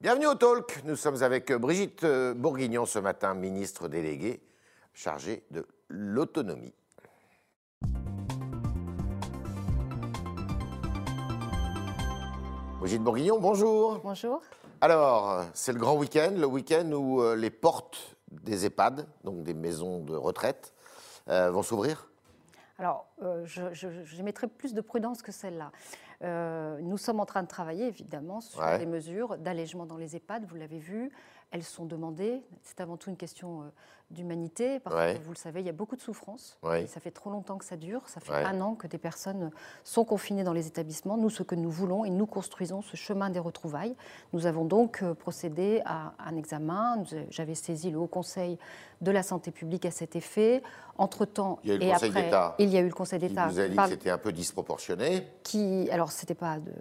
Bienvenue au Talk. Nous sommes avec Brigitte euh, Bourguignon ce matin, ministre déléguée chargée de l'autonomie. Brigitte Bourguignon, bonjour. Bonjour. Alors, c'est le grand week-end, le week-end où euh, les portes des EHPAD, donc des maisons de retraite, euh, vont s'ouvrir? Alors, euh, je, je- je mettrai plus de prudence que celle-là. Euh, nous sommes en train de travailler, évidemment, sur Ouais. des mesures d'allègement dans les EHPAD. Vous l'avez vu, elles sont demandées. C'est avant tout une question euh, d'humanité, parce Ouais. que vous le savez, il y a beaucoup de souffrance. Ouais. Et ça fait trop longtemps que ça dure. Ça fait Ouais. un an que des personnes sont confinées dans les établissements. Nous, ce que nous voulons, et nous construisons ce chemin des retrouvailles. Nous avons donc euh, procédé à un examen. J'avais saisi le Haut Conseil de la santé publique à cet effet. Entre-temps, Il y a eu le Conseil d'État il y a eu le Conseil qui d'État. vous a dit que c'était un peu disproportionné. qui, alors c'était pas de-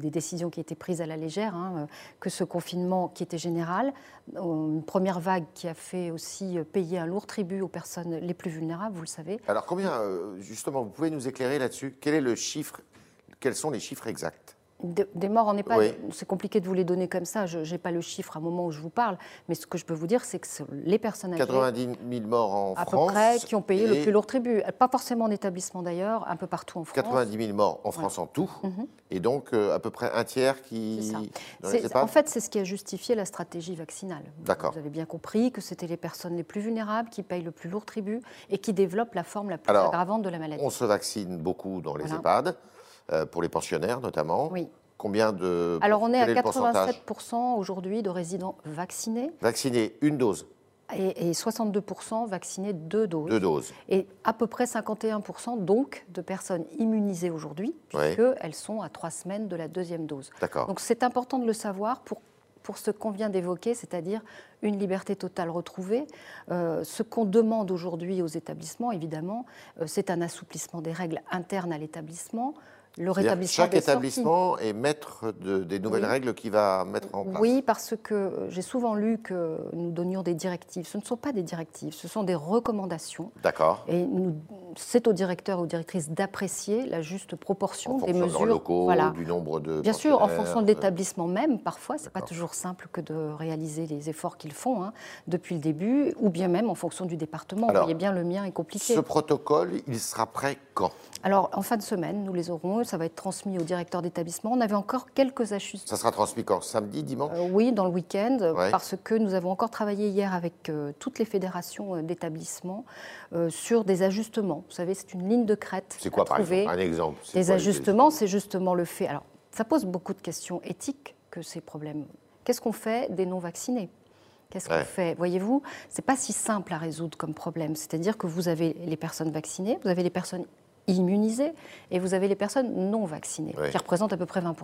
des décisions qui étaient prises à la légère, hein, euh, que ce confinement qui était général, une première vague qui a fait aussi payer un lourd tribut aux personnes les plus vulnérables, vous le savez. Alors combien, euh, justement, vous pouvez nous éclairer là-dessus? Quel est le chiffre? Quels sont les chiffres exacts? De- des morts en EHPAD, Oui. c'est compliqué de vous les donner comme ça, je n'ai pas le chiffre à un moment où je vous parle, mais ce que je peux vous dire, c'est que les personnes âgées, 90 000 morts en à France. peu près, qui ont payé le plus lourd tribut, pas forcément en établissement d'ailleurs, un peu partout en France. 90 000 morts en France en tout, et donc euh, à peu près un tiers qui. en fait, c'est ce qui a justifié la stratégie vaccinale. D'accord. Vous avez bien compris que c'était les personnes les plus vulnérables qui payent le plus lourd tribut et qui développent la forme la plus Alors, aggravante de la maladie. on se vaccine beaucoup dans les Voilà. EHPAD, euh, pour les pensionnaires notamment. Oui. Combien de. Alors, on est à le pourcentage 87% aujourd'hui de résidents vaccinés Vaccinés, une dose, et, et 62% vaccinés deux doses. deux doses. Et à peu près 51% donc de personnes immunisées aujourd'hui, puisqu'elles sont à trois semaines de la deuxième dose. D'accord. Donc c'est important de le savoir pour, pour ce qu'on vient d'évoquer, c'est-à-dire une liberté totale retrouvée. Euh, ce qu'on demande aujourd'hui aux établissements, évidemment, euh, c'est un assouplissement des règles internes à l'établissement, le rétablissement Chaque des sorties. établissement est maître de- des nouvelles Oui. règles qu'il va mettre en place. Oui, parce que euh, j'ai souvent lu que nous donnions des directives. Ce ne sont pas des directives, ce sont des recommandations. D'accord. Et c'est aux directeurs et aux directrices d'apprécier la juste proportion En des de mesures. locaux, Voilà. du nombre de. Bien sûr, en fonction de de- l'établissement même, parfois, c'est pas toujours simple que de réaliser les efforts qu'ils font hein, depuis le début, ou bien même en fonction du département. Alors, Vous voyez bien, le mien est compliqué. Ce protocole, il sera prêt quand? Alors, en fin de semaine, nous les aurons, ça va être transmis au directeur d'établissement. On avait encore quelques ajustements. Ça sera transmis quand? Samedi, dimanche? Euh, oui, dans le week-end, Ouais. parce que nous avons encore travaillé hier avec euh, toutes les fédérations euh, d'établissements euh, sur des ajustements. Vous savez, c'est une ligne de crête. C'est quoi, à par trouver. exemple? Un exemple. Des quoi ajustements, c'est justement le fait. Alors, ça pose beaucoup de questions éthiques que ces problèmes. Qu'est-ce qu'on fait des non-vaccinés? Qu'est-ce Ouais. qu'on fait? Voyez-vous, c'est pas si simple à résoudre comme problème. C'est-à-dire que vous avez les personnes vaccinées, vous avez les personnes immunisées et vous avez les personnes non vaccinées, qui représentent à peu près 20%.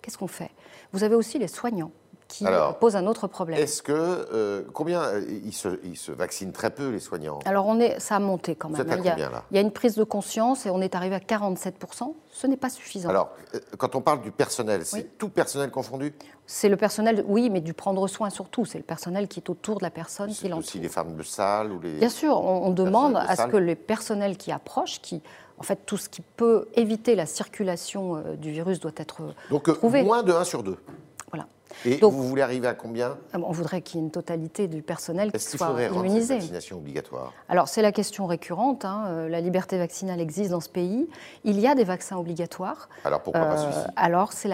Qu'est-ce qu'on fait? Vous avez aussi les soignants qui Alors, posent un autre problème. Est-ce que. euh, combien. euh, ils, se, ils se vaccinent très peu, les soignants? Alors on est, ça a monté quand Vous même. êtes à il, y a, combien, là? il y a une prise de conscience et on est arrivé à 47%. Ce n'est pas suffisant. Alors, euh, quand on parle du personnel, c'est Oui. tout personnel confondu? C'est le personnel, oui, mais du prendre soin surtout. C'est le personnel qui est autour de la personne qui l'entoure. aussi les femmes de salle ou les. Bien sûr, on, on demande de à ce que les personnels qui approchent, qui, en fait, tout ce qui peut éviter la circulation euh, du virus doit être euh, Donc, euh, trouvé. moins de 1 sur 2. Et Donc- vous voulez arriver à combien Euh, On voudrait qu'il y ait une totalité du personnel qui Est-ce qu'il soit faudrait rendre cette immunisé. vaccination obligatoire Alors, c'est la question récurrente. hein, euh, La liberté vaccinale existe dans ce pays. Il y a des vaccins obligatoires. Alors, pourquoi pas Euh, celui-ci alors, c'est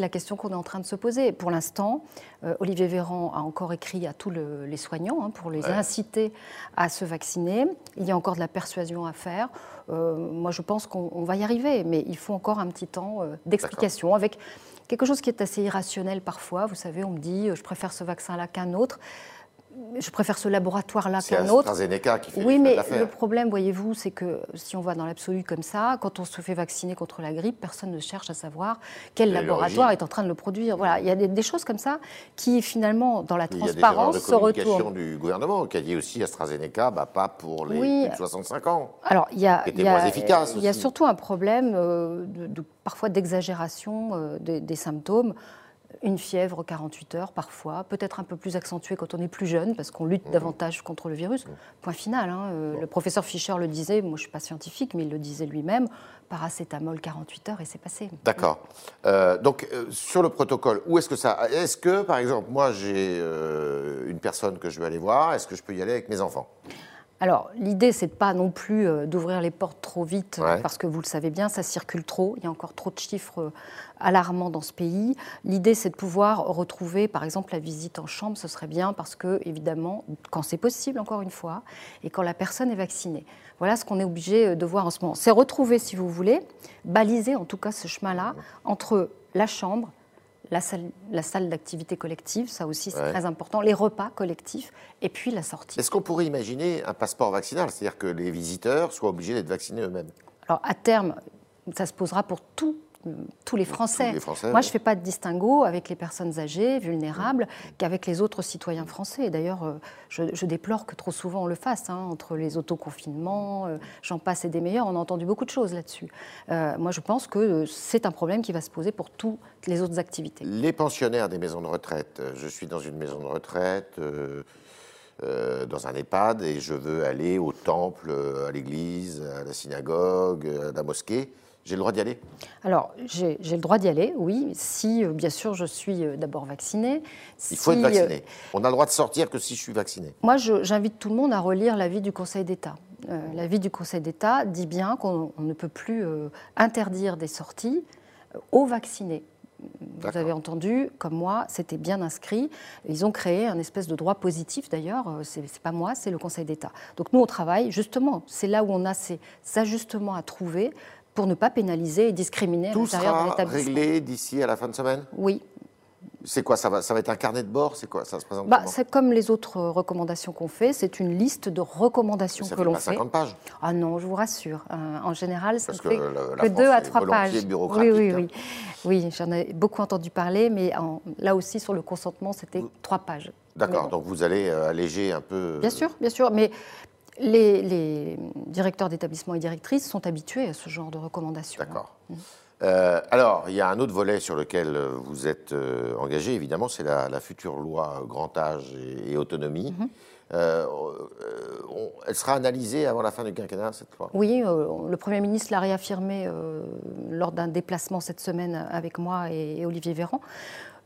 la, question qu'on est en train de se poser. Pour l'instant, euh, Olivier Véran a encore écrit à tous le- les soignants hein, pour les Ouais. inciter à se vacciner. Il y a encore de la persuasion à faire. Euh, moi, je pense qu'on on va y arriver, mais il faut encore un petit temps euh, d'explication avec quelque chose qui est assez irrationnel parfois. Vous savez, on me dit, euh, je préfère ce vaccin-là qu'un autre. Je préfère ce laboratoire-là qu'un autre. AstraZeneca qui fait Oui, mais le problème, voyez-vous, c'est que si on va dans l'absolu comme ça, quand on se fait vacciner contre la grippe, personne ne cherche à savoir quel laboratoire est en train de le produire. Voilà, il y a des, des choses comme ça qui, finalement, dans la Il y a des transparence, de se communication retournent. du gouvernement qui a dit aussi AstraZeneca, bah, pas pour les Oui. plus de 65 ans. Alors, il y a, il y a- il y a surtout un problème euh, de, de- parfois d'exagération euh, des, des symptômes. Une fièvre 48 heures parfois, peut-être un peu plus accentuée quand on est plus jeune, parce qu'on lutte davantage contre le virus. Point final. hein, euh, Le professeur Fischer le disait, moi je ne suis pas scientifique, mais il le disait lui-même, paracétamol 48 heures et c'est passé. D'accord. Euh, donc, euh, sur le protocole, où est-ce que ça. Est-ce que, par exemple, moi, j'ai euh, une personne que je veux aller voir, est-ce que je peux y aller avec mes enfants? Alors, l'idée, c'est de pas non plus euh, d'ouvrir les portes trop vite, Ouais. parce que vous le savez bien, ça circule trop. Il y a encore trop de chiffres euh, alarmants dans ce pays. L'idée, c'est de pouvoir retrouver, par exemple, la visite en chambre. Ce serait bien, parce que, évidemment, quand c'est possible, encore une fois, et quand la personne est vaccinée. Voilà ce qu'on est obligé euh, de voir en ce moment. C'est retrouver, si vous voulez, baliser en tout cas ce chemin-là entre la chambre, la salle, la salle d'activité collective, ça aussi c'est Ouais. très important, les repas collectifs, et puis la sortie. Est-ce qu'on pourrait imaginer un passeport vaccinal C'est-à-dire que les visiteurs soient obligés d'être vaccinés eux-mêmes? Alors à terme, ça se posera pour tout- tous les Français. les Français, Moi, je ne fais pas de distinguo avec les personnes âgées, vulnérables, qu'avec les autres citoyens français. D'ailleurs, euh, je, je déplore que trop souvent on le fasse, hein, entre les autoconfinements, euh, j'en passe et des meilleurs, on a entendu beaucoup de choses là-dessus. Euh, moi, je pense que c'est un problème qui va se poser pour toutes les autres activités. Les pensionnaires des maisons de retraite, je suis dans une maison de retraite, euh, euh, dans un EHPAD, et je veux aller au temple, à l'église, à la synagogue, à la mosquée. J'ai le droit d'y aller Alors, j'ai le droit d'y aller, oui, si, euh, bien sûr, je suis euh, d'abord vaccinée. Il faut être euh, vacciné. On a le droit de sortir que si je suis vacciné. Moi, j'invite tout le monde à relire l'avis du Conseil d'État. Euh, l'avis du Conseil d'État dit bien qu'on on ne peut plus euh, interdire des sorties euh, aux vaccinés. Vous avez entendu, comme moi, c'était bien inscrit. Ils ont créé un espèce de droit positif, d'ailleurs. euh, c'est pas moi, c'est le Conseil d'État. Donc nous, on travaille justement. C'est là où on a ces ajustements à trouver pour ne pas pénaliser et discriminer à Tout l'intérieur de l'établissement. réglé d'ici à la fin de semaine Oui, C'est quoi ça va, ça va être un carnet de bord C'est quoi Ça se présente bah, c'est comme les autres euh, recommandations qu'on fait. C'est une liste de recommandations Ça que fait l'on pas fait. 50 pages. Ah non, je vous rassure. Euh, en général, ça Parce ne que fait que France deux à est trois volontiers pages. bureaucratique, Oui, oui, hein. oui. Oui, j'en ai beaucoup entendu parler, mais en- là aussi, sur le consentement, c'était trois pages. D'accord, bon. donc vous allez euh, alléger un peu. Bien sûr, bien sûr. Mais les, les directeurs d'établissement et directrices sont habitués à ce genre de recommandations. D'accord. Euh, alors, il y a un autre volet sur lequel euh, vous êtes euh, engagé, évidemment, c'est la, la future loi grand âge et, et autonomie. Euh, on- elle sera analysée avant la fin du quinquennat, cette loi? Oui, le Premier ministre l'a réaffirmé lors d'un déplacement cette semaine avec moi et, et Olivier Véran.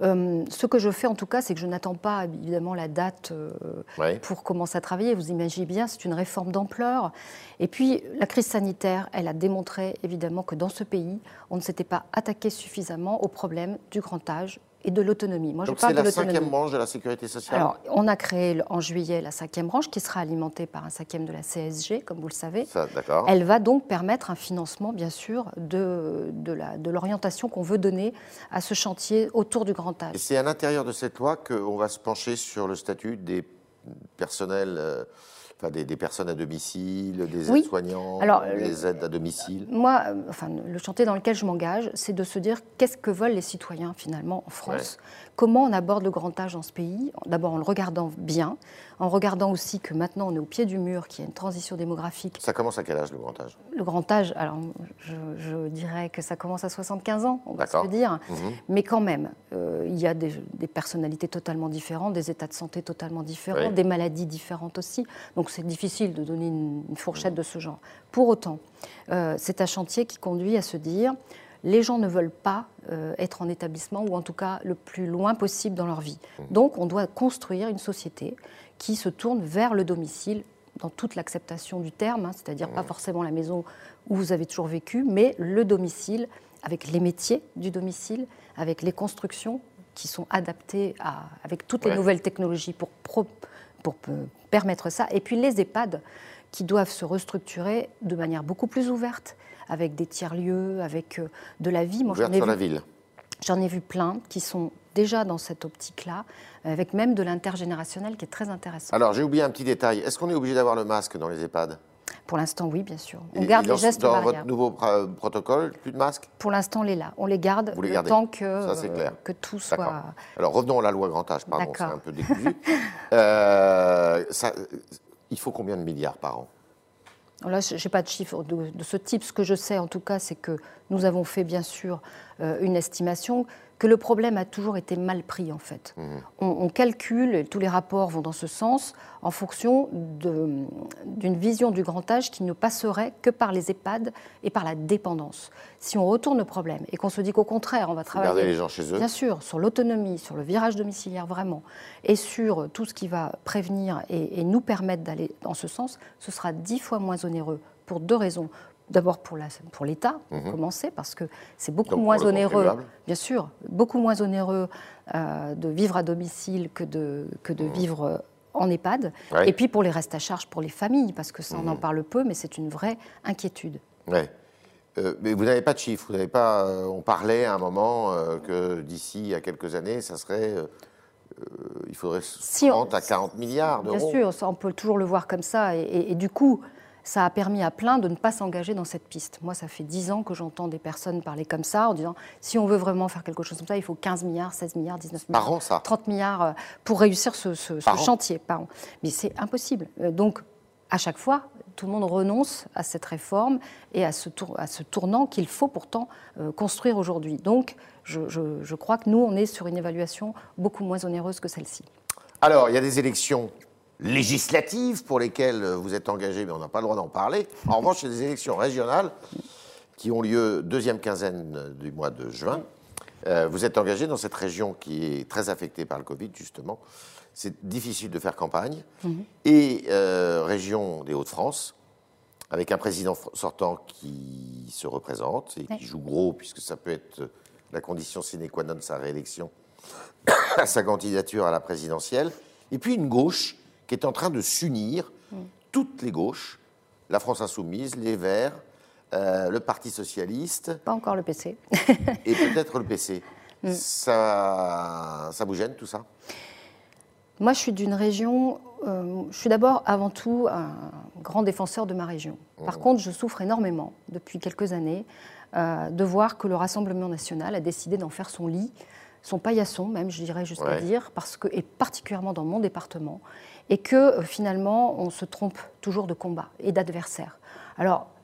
Euh, ce que je fais en tout cas, c'est que je n'attends pas évidemment la date euh, Ouais. pour commencer à travailler. Vous imaginez bien, c'est une réforme d'ampleur. Et puis, la crise sanitaire, elle a démontré évidemment que dans ce pays, on ne s'était pas attaqué suffisamment au problème du grand âge et de l'autonomie. Moi, Donc je de la cinquième branche de la sécurité sociale Alors, on a créé en juillet la cinquième branche qui sera alimentée par un cinquième de la CSG, comme vous le savez. Ça, d'accord. Elle va donc permettre un financement, bien sûr, de, de l'orientation qu'on veut donner à ce chantier autour du grand Et âge. c'est à l'intérieur de cette loi qu'on va se pencher sur le statut des personnels, euh, enfin des, des personnes à domicile, des Oui. aides-soignants, Alors, des aides à domicile. Moi, euh, enfin, le chantier dans lequel je m'engage, c'est de se dire qu'est-ce que veulent les citoyens finalement en France Comment on aborde le grand âge dans ce pays D'abord en le regardant bien, en regardant aussi que maintenant on est au pied du mur, qu'il y a une transition démographique. Ça commence à quel âge le grand âge? Le grand âge, alors je, je dirais que ça commence à 75 ans, on va se le dire. Mhm. Mais quand même, euh, il y a des, des personnalités totalement différentes, des états de santé totalement différents, Oui. des maladies différentes aussi. Donc c'est difficile de donner une, une fourchette de ce genre. Pour autant, euh, c'est un chantier qui conduit à se dire les gens ne veulent pas euh, être en établissement ou en tout cas le plus loin possible dans leur vie. Donc on doit construire une société qui se tourne vers le domicile dans toute l'acceptation du terme, hein, c'est-à-dire pas forcément la maison où vous avez toujours vécu, mais le domicile avec les métiers du domicile, avec les constructions qui sont adaptées à, avec toutes les nouvelles technologies pour, pro- pour permettre ça, et puis les EHPAD qui doivent se restructurer de manière beaucoup plus ouverte, avec des tiers-lieux, avec euh, de la vie. Moi, Ouverte sur la ville. J'en ai vu plein qui sont déjà dans cette optique-là, avec même de l'intergénérationnel qui est très intéressant. Alors, j'ai oublié un petit détail. Est-ce qu'on est obligé d'avoir le masque dans les EHPAD? Pour l'instant, oui, bien sûr. On Et- garde et les gestes Dans barrières. votre nouveau protocole, plus de masque Pour l'instant, on les là. On les garde Vous les le gardez. temps que, Ça, c'est clair. que tout soit. Alors, revenons à la loi grand âge, pardon, c'est un peu décousu. Euh, ça- il faut combien de milliards par an? Là, je n'ai pas de chiffre de, de ce type. Ce que je sais, en tout cas, c'est que nous avons fait, bien sûr, euh, une estimation que le problème a toujours été mal pris en fait. Mmh. On, calcule, et tous les rapports vont dans ce sens, en fonction d'une vision du grand âge qui ne passerait que par les EHPAD et par la dépendance. Si on retourne le problème et qu'on se dit qu'au contraire, on va travailler... Garder les gens chez eux. Bien sûr, sur l'autonomie, sur le virage domiciliaire vraiment, et sur tout ce qui va prévenir et, et nous permettre d'aller dans ce sens, ce sera dix fois moins onéreux pour deux raisons. D'abord pour l'État, pour, mhm. commencer, parce que c'est beaucoup moins onéreux, bien sûr, beaucoup moins onéreux euh, de vivre à domicile que de, que de mhm. vivre en EHPAD. Et puis pour les restes à charge pour les familles, parce que ça, on en mhm. parle peu, mais c'est une vraie inquiétude. Ouais. Euh, mais vous n'avez pas de chiffres, vous n'avez pas. Euh, on parlait à un moment que d'ici à quelques années, ça serait. il faudrait 30 à 40 milliards d'euros. Bien sûr, on peut toujours le voir comme ça. et du coup, ça a permis à plein de ne pas s'engager dans cette piste. Moi, ça fait 10 ans que j'entends des personnes parler comme ça, en disant si on veut vraiment faire quelque chose comme ça, il faut 15 milliards, 16 milliards, 19 milliards, an, ça. 30 milliards euh, pour réussir ce, chantier par an. Mais c'est impossible. Euh, donc, à chaque fois, tout le monde renonce à cette réforme et à ce, à ce tournant qu'il faut pourtant euh, construire aujourd'hui. Donc, je, je crois que nous, on est sur une évaluation beaucoup moins onéreuse que celle-ci. Alors, il y a des élections législatives pour lesquelles vous êtes engagé, mais on n'a pas le droit d'en parler. En revanche, il y a des élections régionales qui ont lieu deuxième quinzaine du mois de juin. Euh, vous êtes engagé dans cette région qui est très affectée par le Covid, justement. C'est difficile de faire campagne. Mhm. Et euh, région des Hauts-de-France, avec un président sortant qui se représente et qui joue gros, puisque ça peut être la condition sine qua non de sa réélection à sa candidature à la présidentielle. Et puis une gauche qui est en train de s'unir, toutes les gauches, la France insoumise, les Verts, euh, le Parti socialiste. Pas encore le PC. et peut-être le PC. Mm. Ça, ça vous gêne tout ça? Moi, je suis d'une région. Euh, je suis d'abord, avant tout, un grand défenseur de ma région. Par mmh. contre, je souffre énormément depuis quelques années euh, de voir que le Rassemblement national a décidé d'en faire son lit son paillasson, même, je dirais jusqu'à dire, parce que, et particulièrement dans mon département, et que euh, finalement, on se trompe toujours de combat et d'adversaire.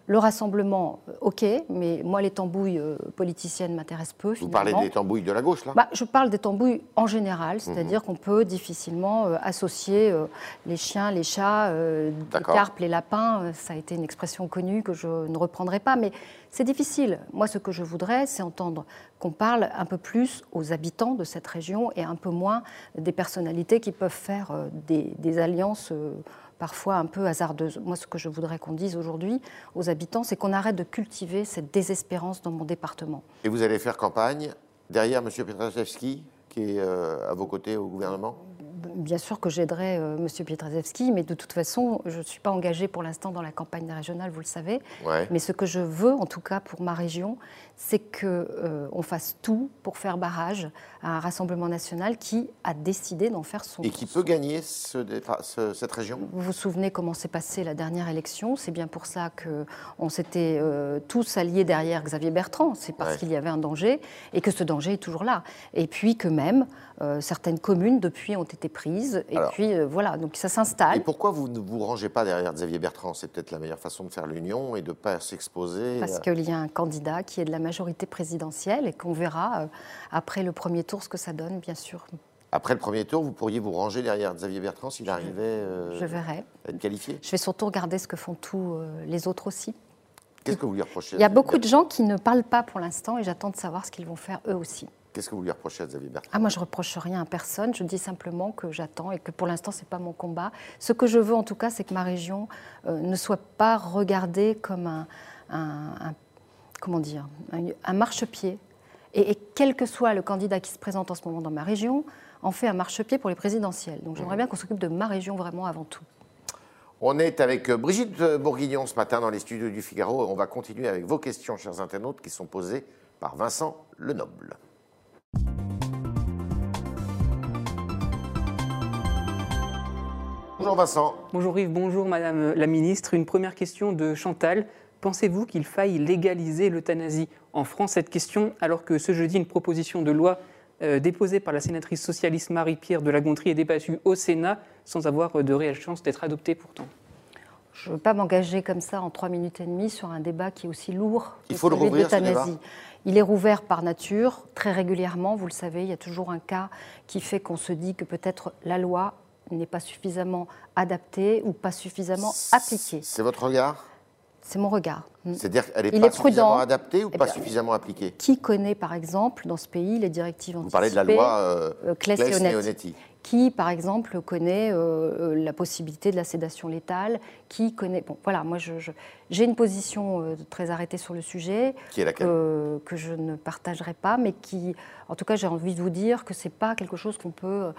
Le rassemblement, euh, ok, mais moi, les tambouilles euh, politiciennes m'intéressent peu. Vous parlez des tambouilles de la gauche, là bah, Je parle des tambouilles en général, c'est-à-dire mhm. qu'on peut difficilement associer les chiens, les chats, les carpes, les lapins. ça a été une expression connue que je ne reprendrai pas, mais c'est difficile. Moi, ce que je voudrais, c'est entendre qu'on parle un peu plus aux habitants de cette région et un peu moins des personnalités qui peuvent faire des, alliances parfois un peu hasardeuse. Moi, ce que je voudrais qu'on dise aujourd'hui aux habitants, c'est qu'on arrête de cultiver cette désespérance dans mon département. Et vous allez faire campagne derrière M. Pietraszewski, qui est euh, à vos côtés au gouvernement? Bien sûr que j'aiderai euh, M. Pietraszewski, mais de toute façon, je ne suis pas engagée pour l'instant dans la campagne régionale, vous le savez. Mais ce que je veux, en tout cas pour ma région, c'est qu'on euh, fasse tout pour faire barrage à un Rassemblement national qui a décidé d'en faire son. Et qui peut gagner cette région? Vous vous souvenez comment s'est passée la dernière élection? C'est bien pour ça qu'on s'était euh, tous alliés derrière Xavier Bertrand. C'est parce qu'il y avait un danger et que ce danger est toujours là. Et puis que même euh, certaines communes depuis ont été prises. Et puis voilà, donc ça s'installe. Et pourquoi vous ne vous rangez pas derrière Xavier Bertrand? C'est peut-être la meilleure façon de faire l'union et de ne pas s'exposer. Parce qu'il y a un candidat qui est de la majorité présidentielle et qu'on verra euh, après le premier tour ce que ça donne, bien sûr. Après le premier tour, vous pourriez vous ranger derrière Xavier Bertrand s'il arrivait euh, je verrai. à être qualifié? Je vais surtout regarder ce que font tous euh, les autres aussi. Qu'est-ce que vous lui reprochez Il y a beaucoup de gens qui ne parlent pas pour l'instant et j'attends de savoir ce qu'ils vont faire eux aussi. Qu'est-ce que vous lui reprochez à Xavier Bertrand ah, Moi, je reproche rien à personne. Je dis simplement que j'attends et que pour l'instant, ce n'est pas mon combat. Ce que je veux, en tout cas, c'est que ma région ne soit pas regardée comme un, un comment dire, un, marchepied. Et, quel que soit le candidat qui se présente en ce moment dans ma région, en fait un marchepied pour les présidentielles. Donc j'aimerais mmh. bien qu'on s'occupe de ma région vraiment avant tout. On est avec Brigitte Bourguignon ce matin dans les studios du Figaro. On va continuer avec vos questions, chers internautes, qui sont posées par Vincent Lenoble. Bonjour Vincent. Bonjour Yves, bonjour Madame la Ministre. Une première question de Chantal. Pensez-vous qu'il faille légaliser l'euthanasie en France? Cette question, alors que ce jeudi, une proposition de loi euh, déposée par la sénatrice socialiste Marie-Pierre de la Gontrie est débattue au Sénat sans avoir de réelle chance d'être adoptée pourtant. Je ne veux pas m'engager comme ça en trois minutes et demie sur un débat qui est aussi lourd. Il faut le rouvrir, ce débat il est rouvert par nature, très régulièrement, vous le savez, il y a toujours un cas qui fait qu'on se dit que peut-être la loi n'est pas suffisamment adaptée ou pas suffisamment appliquée. C'est votre regard? C'est mon regard. Hmm. C'est-à-dire qu'elle n'est pas suffisamment adaptée ou eh pas suffisamment appliquée? Qui connaît, par exemple, dans ce pays, les directives anticipées Vous parlez de la loi euh, euh Qui, par exemple, connaît euh, la possibilité de la sédation létale Qui connaît... Bon, voilà, moi, j'ai une position euh, très arrêtée sur le sujet. Qui est laquelle? Que je ne partagerai pas, mais qui, en tout cas, j'ai envie de vous dire que c'est pas quelque chose qu'on peut.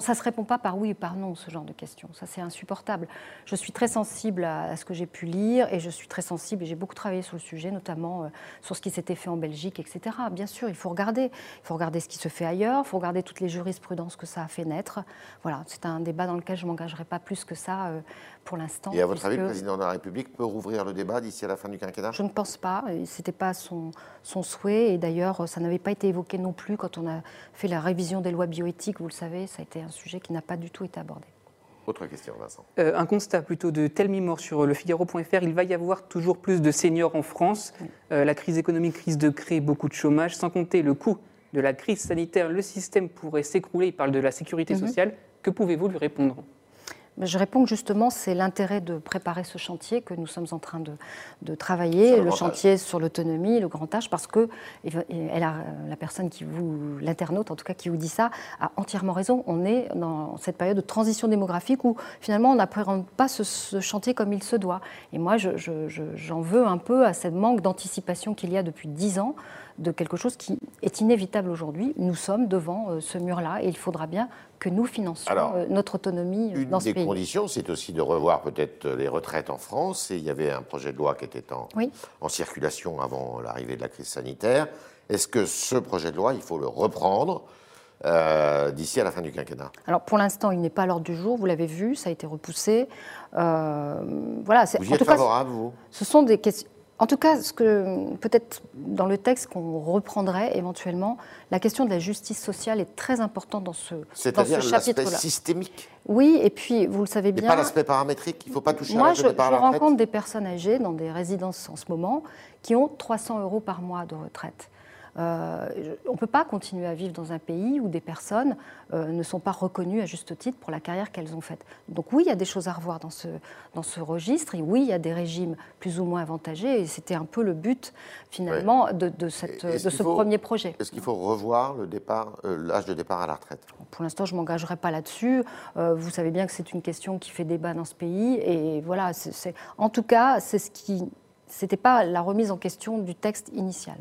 Ça ça se répond pas par oui ou par non, ce genre de questions. Ça, c'est insupportable. Je suis très sensible à, ce que j'ai pu lire et je suis très sensible et j'ai beaucoup travaillé sur le sujet, notamment euh, sur ce qui s'était fait en Belgique, etc. Bien sûr, il faut regarder. Il faut regarder ce qui se fait ailleurs, il faut regarder toutes les jurisprudences que ça a fait naître. Voilà, c'est un débat dans lequel je m'engagerai pas plus que ça euh, pour l'instant. Et à votre avis, le président de la République peut rouvrir le débat d'ici à la fin du quinquennat? Je ne pense pas. Ce n'était pas son, son, souhait. Et d'ailleurs, ça n'avait pas été évoqué non plus quand on a fait la révision des lois bioéthiques. Vous le savez, ça a été un sujet qui n'a pas du tout été abordé. Autre question, Vincent. Euh, un constat plutôt de Telmi Mort sur le Figaro.fr. Il va y avoir toujours plus de seniors en France. Euh, la crise économique risque de créer beaucoup de chômage. Sans compter le coût de la crise sanitaire, le système pourrait s'écrouler. Il parle de la sécurité sociale. Que pouvez-vous lui répondre? Je réponds que justement, c'est l'intérêt de préparer ce chantier que nous sommes en train de, travailler, le, chantier sur l'autonomie, le grand âge, parce que elle a, la personne qui vous, l'internaute en tout cas, qui vous dit ça, a entièrement raison. On est dans cette période de transition démographique où finalement on n'appréhende pas ce, chantier comme il se doit. Et moi, j'en veux un peu à ce manque d'anticipation qu'il y a depuis dix ans de quelque chose qui est inévitable aujourd'hui. Nous sommes devant euh, ce mur-là et il faudra bien que nous financions euh, notre autonomie euh, dans ce pays. Une des conditions, c'est aussi de revoir peut-être les retraites en France. Et il y avait un projet de loi qui était en, en circulation avant l'arrivée de la crise sanitaire. Est-ce que ce projet de loi, il faut le reprendre d'ici à la fin du quinquennat? Alors pour l'instant, il n'est pas à l'ordre du jour, vous l'avez vu, ça a été repoussé. voilà, vous y êtes favorable, vous? Ce sont des questions. En tout cas, ce que peut-être dans le texte qu'on reprendrait éventuellement, la question de la justice sociale est très importante dans ce, C'est-à-dire l'aspect systémique Oui, et puis vous le savez bien. Et pas l'aspect paramétrique, il ne faut pas toucher Moi, à je, je rencontre des personnes âgées dans des résidences en ce moment qui ont 300 euros par mois de retraite. Euh, on ne peut pas continuer à vivre dans un pays où des personnes euh, ne sont pas reconnues à juste titre pour la carrière qu'elles ont faite. Donc oui, il y a des choses à revoir dans ce, dans ce registre, et oui, il y a des régimes plus ou moins avantagés, et c'était un peu le but finalement de, cette, de ce premier projet. Est-ce qu'il faut revoir euh, l'âge de départ à la retraite? Pour l'instant, je ne m'engagerai pas là-dessus. vous savez bien que c'est une question qui fait débat dans ce pays, et voilà, c'est, en tout cas, c'est ce qui... C'était pas la remise en question du texte initial.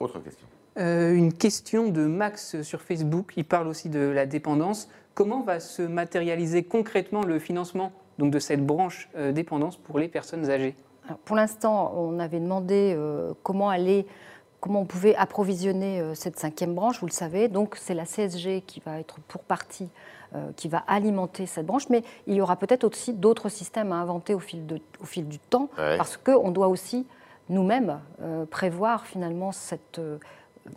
Autre question. Euh, une question de Max sur Facebook. Il parle aussi de la dépendance. Comment va se matérialiser concrètement le financement donc, de cette branche euh, dépendance pour les personnes âgées? Pour l'instant, on avait demandé euh, comment aller comment on pouvait approvisionner cette cinquième branche, vous le savez. Donc c'est la CSG qui va être pour partie, qui va alimenter cette branche, mais il y aura peut-être aussi d'autres systèmes à inventer au fil, de, au fil du temps, parce qu'on doit aussi nous-mêmes euh, prévoir finalement cette, euh,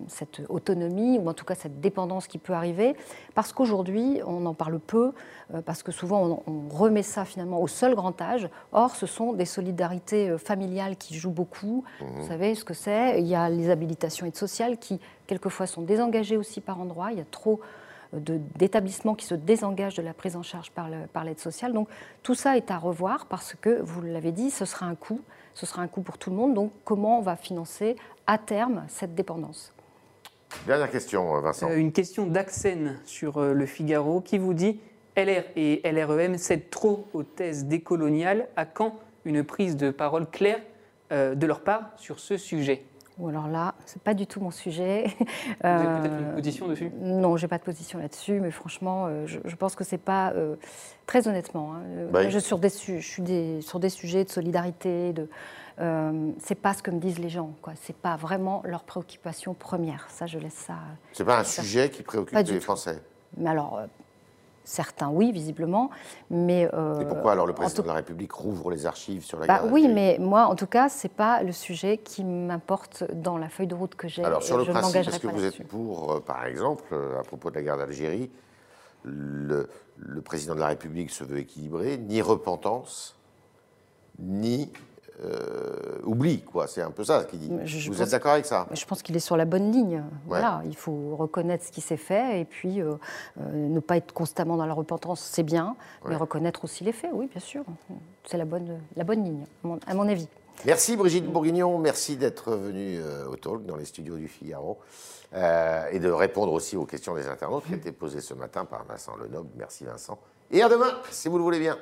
cette autonomie ou en tout cas cette dépendance qui peut arriver, parce qu'aujourd'hui on en parle peu, euh, parce que souvent on, remet ça finalement au seul grand âge. Or, ce sont des solidarités familiales qui jouent beaucoup. Mmh. Vous savez ce que c'est. Il y a les habilitations aides sociales qui quelquefois sont désengagées aussi par endroits. Il y a trop d'établissements qui se désengagent de la prise en charge par l'aide sociale. Donc tout ça est à revoir parce que, vous l'avez dit, ce sera un coût ce sera un coût pour tout le monde. Donc comment on va financer à terme cette dépendance? Dernière question, euh, Vincent. Euh, une question d'Axen sur euh, le Figaro qui vous dit LR et LREM cèdent trop aux thèses décoloniales. À quand une prise de parole claire de leur part sur ce sujet? Alors là, c'est pas du tout mon sujet. Vous avez peut-être une position dessus? Non, j'ai pas de position là-dessus, mais franchement, euh, je, pense que c'est pas euh, très honnêtement. Hein, euh, bah je, sur des, je suis des, sur des sujets de solidarité, de c'est pas ce que me disent les gens. Quoi. C'est pas vraiment leur préoccupation première. Ça, je laisse ça. C'est pas un sujet qui préoccupe les Français? Mais alors, Certains, oui, visiblement. Mais, euh, Et pourquoi alors le président de la République rouvre les archives sur la bah, Oui, mais moi, en tout cas, ce n'est pas le sujet qui m'importe dans la feuille de route que j'ai. Alors, sur le principe, est-ce que vous êtes pour, euh, par exemple, euh, à propos de la guerre d'Algérie, le, le, président de la République se veut équilibré, ni repentance, ni oublie, quoi. C'est un peu ça ce qu'il dit. Je- je Vous êtes d'accord avec ça Je pense qu'il est sur la bonne ligne. Voilà, il faut reconnaître ce qui s'est fait et puis euh, euh, ne pas être constamment dans la repentance, c'est bien, mais reconnaître aussi les faits, oui, bien sûr. C'est la bonne, la bonne ligne, à mon, avis. Merci Brigitte Bourguignon, merci d'être venue euh, au Talk dans les studios du Figaro euh, et de répondre aussi aux questions des internautes qui étaient posées ce matin par Vincent Lenoble. Merci Vincent. Et à demain, si vous le voulez bien.